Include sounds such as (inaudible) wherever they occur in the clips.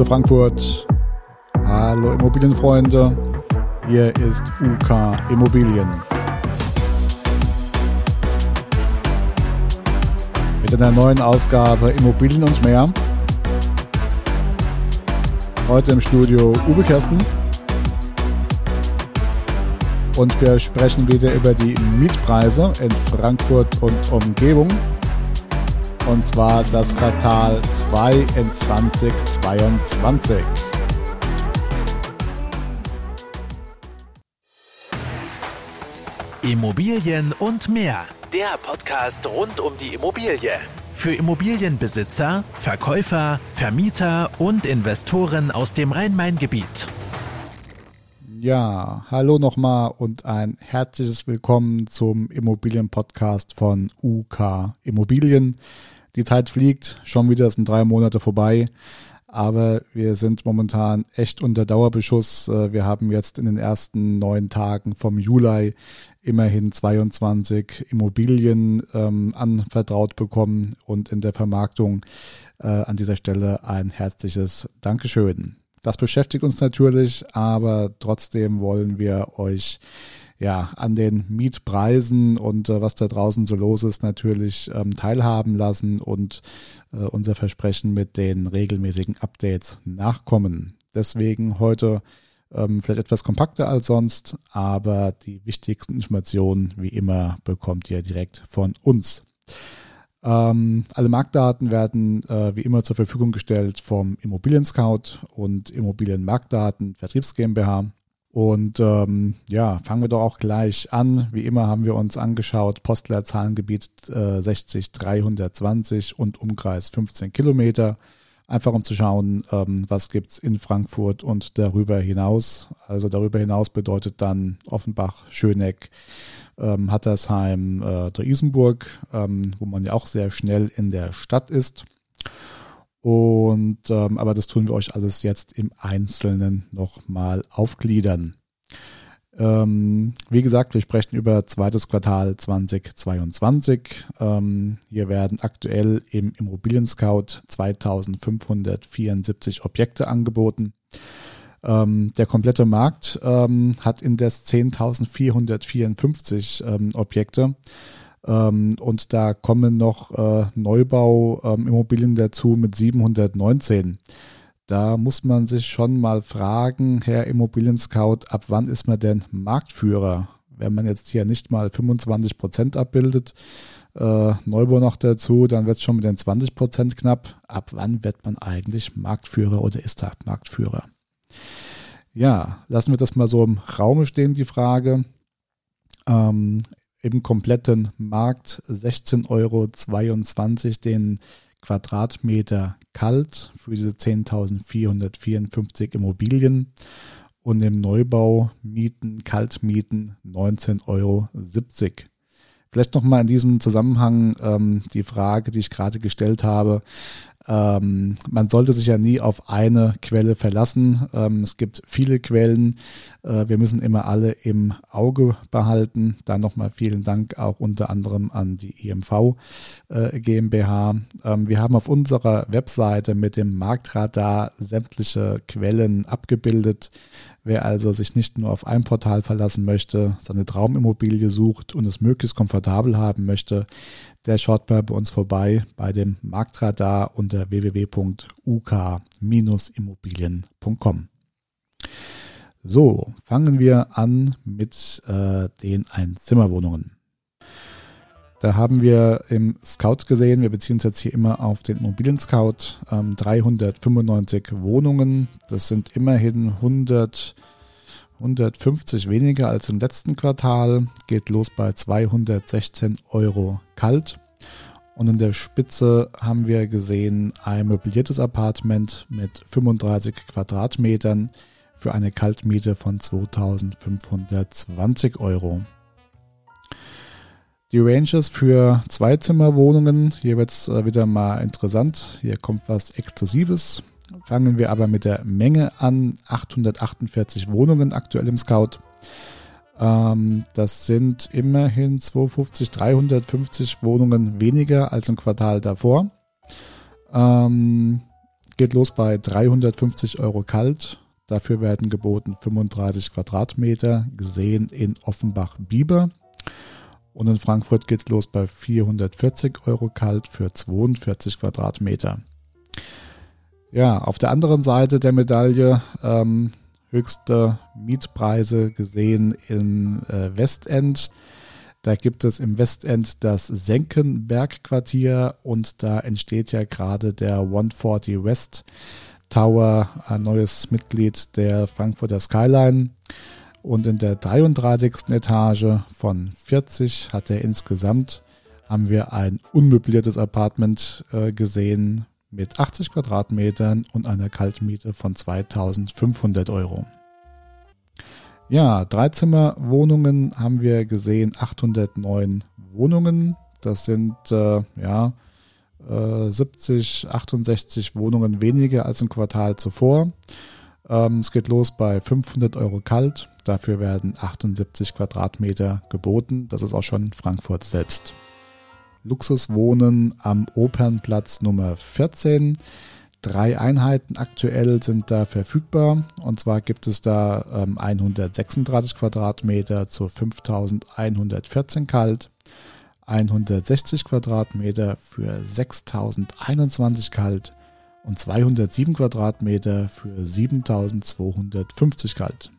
Hallo Frankfurt, hallo Immobilienfreunde, hier ist UK Immobilien. Mit einer neuen Ausgabe Immobilien und mehr. Heute im Studio Uwe Kersten. Und wir sprechen wieder über die Mietpreise in Frankfurt und Umgebung und zwar das Quartal 2 in 2022. Immobilien und mehr. Der Podcast rund um die Immobilie. Für Immobilienbesitzer, Verkäufer, Vermieter und Investoren aus dem Rhein-Main-Gebiet. Ja, hallo nochmal und ein herzliches Willkommen zum Immobilienpodcast von UK Immobilien. Die Zeit fliegt, schon wieder sind drei Monate vorbei. Aber wir sind momentan echt unter Dauerbeschuss. Äh, wir haben jetzt in den ersten neun Tagen vom Juli immerhin 22 Immobilien ähm, anvertraut bekommen und in der Vermarktung äh, an dieser Stelle ein herzliches Dankeschön. Das beschäftigt uns natürlich, aber trotzdem wollen wir euch ja, an den Mietpreisen und äh, was da draußen so los ist, natürlich ähm, teilhaben lassen und äh, unser Versprechen mit den regelmäßigen Updates nachkommen. Deswegen heute ähm, vielleicht etwas kompakter als sonst, aber die wichtigsten Informationen, wie immer, bekommt ihr direkt von uns. Ähm, alle Marktdaten werden äh, wie immer zur Verfügung gestellt vom Immobilien Scout und Immobilienmarktdaten Vertriebs GmbH. Und ähm, ja, fangen wir doch auch gleich an. Wie immer haben wir uns angeschaut, Postleitzahlengebiet äh, 60 320 und Umkreis 15 Kilometer. Einfach um zu schauen, ähm, was gibt's in Frankfurt und darüber hinaus. Also darüber hinaus bedeutet dann Offenbach, Schöneck, ähm, Hattersheim, äh, Dreisenburg, ähm, wo man ja auch sehr schnell in der Stadt ist. Und ähm, aber das tun wir euch alles jetzt im Einzelnen nochmal aufgliedern. Ähm, wie gesagt, wir sprechen über zweites Quartal 2022. Ähm, hier werden aktuell im Immobilien Scout 2574 Objekte angeboten. Ähm, der komplette Markt ähm, hat indes 10.454 ähm, Objekte. Ähm, und da kommen noch äh, Neubau-Immobilien ähm, dazu mit 719. Da muss man sich schon mal fragen, Herr Immobilien-Scout, ab wann ist man denn Marktführer? Wenn man jetzt hier nicht mal 25 Prozent abbildet, äh, Neubau noch dazu, dann wird es schon mit den 20 Prozent knapp. Ab wann wird man eigentlich Marktführer oder ist er Marktführer? Ja, lassen wir das mal so im Raume stehen, die Frage. Ähm, im kompletten Markt 16,22 Euro den Quadratmeter kalt für diese 10.454 Immobilien und im Neubau Mieten, Kaltmieten 19,70 Euro. Vielleicht nochmal in diesem Zusammenhang ähm, die Frage, die ich gerade gestellt habe. Ähm, man sollte sich ja nie auf eine Quelle verlassen. Ähm, es gibt viele Quellen. Äh, wir müssen immer alle im Auge behalten. Da nochmal vielen Dank auch unter anderem an die EMV äh, GmbH. Ähm, wir haben auf unserer Webseite mit dem Marktradar sämtliche Quellen abgebildet. Wer also sich nicht nur auf ein Portal verlassen möchte, seine Traumimmobilie sucht und es möglichst komfortabel haben möchte, der schaut mal bei uns vorbei bei dem Marktradar unter www.uk-immobilien.com. So, fangen wir an mit äh, den Einzimmerwohnungen. Da haben wir im Scout gesehen, wir beziehen uns jetzt hier immer auf den Immobilien-Scout, ähm, 395 Wohnungen. Das sind immerhin 100 150 weniger als im letzten Quartal, geht los bei 216 Euro kalt. Und in der Spitze haben wir gesehen ein möbliertes Apartment mit 35 Quadratmetern für eine Kaltmiete von 2520 Euro. Die Ranges für Zweizimmerwohnungen, hier wird es äh, wieder mal interessant, hier kommt was Exklusives. Fangen wir aber mit der Menge an. 848 Wohnungen aktuell im Scout. Ähm, das sind immerhin 250, 350 Wohnungen weniger als im Quartal davor. Ähm, geht los bei 350 Euro kalt. Dafür werden geboten 35 Quadratmeter, gesehen in Offenbach-Bieber. Und in Frankfurt geht es los bei 440 Euro kalt für 42 Quadratmeter. Ja, auf der anderen Seite der Medaille ähm, höchste Mietpreise gesehen im äh, Westend. Da gibt es im Westend das Senckenberg-Quartier und da entsteht ja gerade der 140 West Tower, ein neues Mitglied der Frankfurter Skyline. Und in der 33. Etage von 40 hat er insgesamt, haben wir ein unmöbliertes Apartment äh, gesehen mit 80 Quadratmetern und einer Kaltmiete von 2500 Euro. Ja, Dreizimmerwohnungen haben wir gesehen, 809 Wohnungen. Das sind äh, ja äh, 70, 68 Wohnungen weniger als im Quartal zuvor. Ähm, es geht los bei 500 Euro kalt. Dafür werden 78 Quadratmeter geboten. Das ist auch schon Frankfurt selbst. Luxuswohnen am Opernplatz Nummer 14. Drei Einheiten aktuell sind da verfügbar. Und zwar gibt es da ähm, 136 Quadratmeter zu 5114 kalt, 160 Quadratmeter für 6021 kalt und 207 Quadratmeter für 7250 kalt.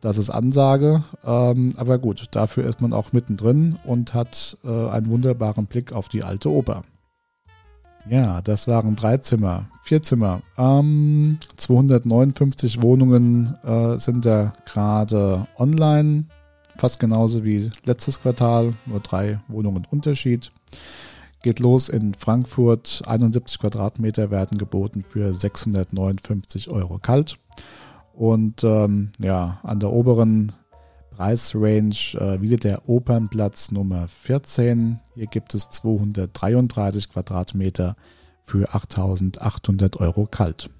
Das ist Ansage, ähm, aber gut, dafür ist man auch mittendrin und hat äh, einen wunderbaren Blick auf die alte Oper. Ja, das waren drei Zimmer, vier Zimmer. Ähm, 259 Wohnungen äh, sind da gerade online. Fast genauso wie letztes Quartal, nur drei Wohnungen Unterschied. Geht los in Frankfurt. 71 Quadratmeter werden geboten für 659 Euro kalt. Und ähm, ja, an der oberen Preisrange äh, wieder der Opernplatz Nummer 14. Hier gibt es 233 Quadratmeter für 8800 Euro kalt.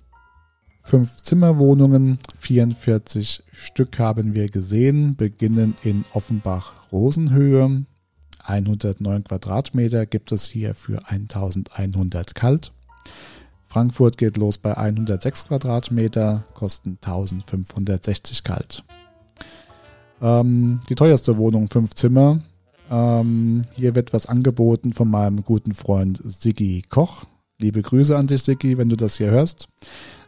Fünf Zimmerwohnungen, 44 Stück haben wir gesehen, beginnen in Offenbach-Rosenhöhe. 109 Quadratmeter gibt es hier für 1100 kalt. Frankfurt geht los bei 106 Quadratmeter, kosten 1560 kalt. Ähm, die teuerste Wohnung, fünf Zimmer. Ähm, hier wird was angeboten von meinem guten Freund Siggi Koch. Liebe Grüße an dich, Siggi, wenn du das hier hörst.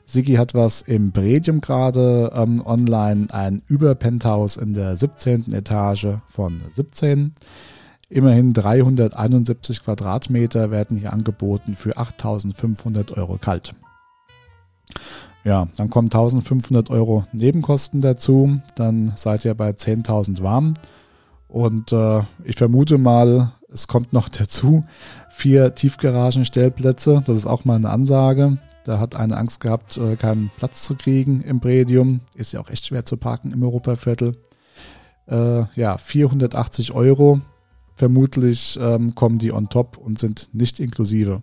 Siggi hat was im Bredium gerade ähm, online, ein Überpenthouse in der 17. Etage von 17. Immerhin 371 Quadratmeter werden hier angeboten für 8500 Euro kalt. Ja, dann kommen 1500 Euro Nebenkosten dazu. Dann seid ihr bei 10.000 warm. Und äh, ich vermute mal, es kommt noch (laughs) dazu vier Tiefgaragenstellplätze. Das ist auch mal eine Ansage. Da hat eine Angst gehabt, äh, keinen Platz zu kriegen im Predium. Ist ja auch echt schwer zu parken im Europaviertel. Äh, ja, 480 Euro. Vermutlich ähm, kommen die on top und sind nicht inklusive.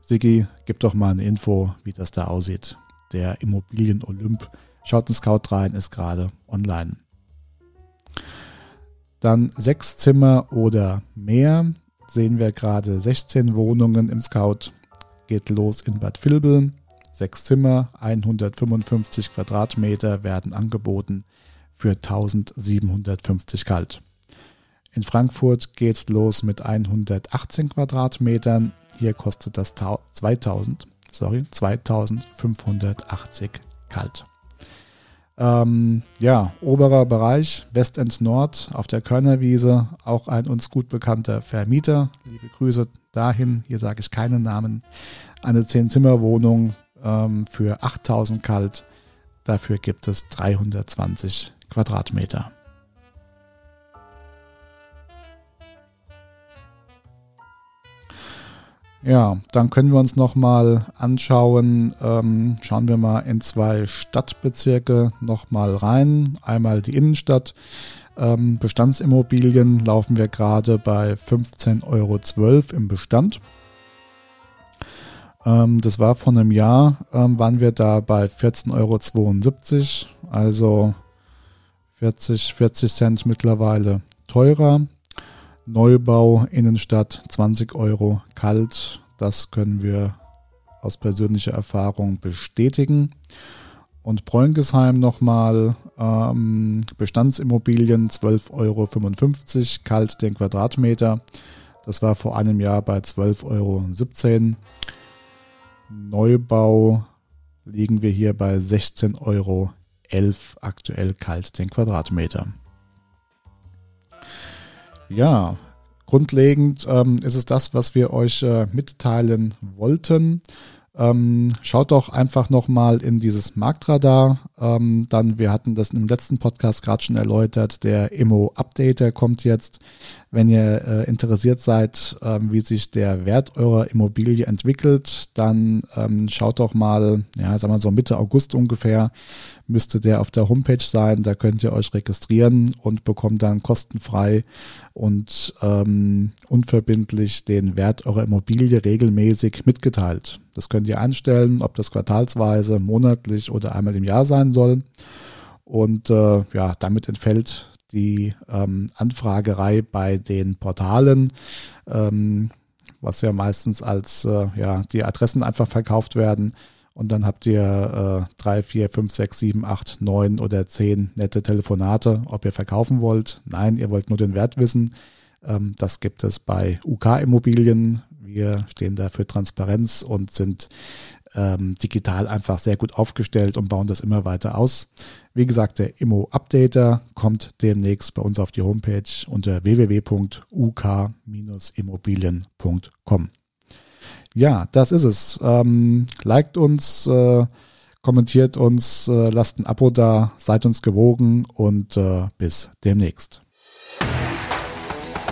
Sigi, gib doch mal eine Info, wie das da aussieht der Immobilien Olymp. Schaut in Scout rein, ist gerade online. Dann sechs Zimmer oder mehr sehen wir gerade 16 Wohnungen im Scout. Geht los in Bad Vilbel. Sechs Zimmer, 155 Quadratmeter werden angeboten für 1750 kalt. In Frankfurt geht es los mit 118 Quadratmetern. Hier kostet das 2000 sorry, 2580 kalt. Ähm, ja, oberer Bereich, Westend Nord auf der Körnerwiese, auch ein uns gut bekannter Vermieter. Liebe Grüße dahin, hier sage ich keinen Namen. Eine 10-Zimmer-Wohnung ähm, für 8000 kalt. Dafür gibt es 320 Quadratmeter. Ja, dann können wir uns nochmal anschauen, ähm, schauen wir mal in zwei Stadtbezirke nochmal rein. Einmal die Innenstadt. Ähm, Bestandsimmobilien laufen wir gerade bei 15,12 Euro im Bestand. Ähm, das war vor einem Jahr, ähm, waren wir da bei 14,72 Euro, also 40, 40 Cent mittlerweile teurer. Neubau Innenstadt 20 Euro kalt. Das können wir aus persönlicher Erfahrung bestätigen. Und Bräungesheim nochmal ähm, Bestandsimmobilien 12,55 Euro kalt den Quadratmeter. Das war vor einem Jahr bei 12,17 Euro. Neubau liegen wir hier bei 16,11 Euro aktuell kalt den Quadratmeter. Ja, grundlegend ähm, ist es das, was wir euch äh, mitteilen wollten. Ähm, schaut doch einfach nochmal in dieses Marktradar. Ähm, dann, wir hatten das im letzten Podcast gerade schon erläutert, der Immo Updater kommt jetzt. Wenn ihr äh, interessiert seid, ähm, wie sich der Wert eurer Immobilie entwickelt, dann ähm, schaut doch mal, ja, sagen wir so Mitte August ungefähr, müsste der auf der Homepage sein. Da könnt ihr euch registrieren und bekommt dann kostenfrei und ähm, unverbindlich den Wert eurer Immobilie regelmäßig mitgeteilt. Das könnt ihr einstellen, ob das quartalsweise, monatlich oder einmal im Jahr sein soll. Und äh, ja, damit entfällt die ähm, Anfragerei bei den Portalen, ähm, was ja meistens als äh, ja, die Adressen einfach verkauft werden. Und dann habt ihr äh, drei, vier, fünf, sechs, sieben, acht, neun oder zehn nette Telefonate, ob ihr verkaufen wollt. Nein, ihr wollt nur den Wert wissen. Ähm, das gibt es bei UK Immobilien. Wir stehen da für Transparenz und sind ähm, digital einfach sehr gut aufgestellt und bauen das immer weiter aus. Wie gesagt, der Immo Updater kommt demnächst bei uns auf die Homepage unter www.uk-immobilien.com. Ja, das ist es. Ähm, liked uns, äh, kommentiert uns, äh, lasst ein Abo da, seid uns gewogen und äh, bis demnächst.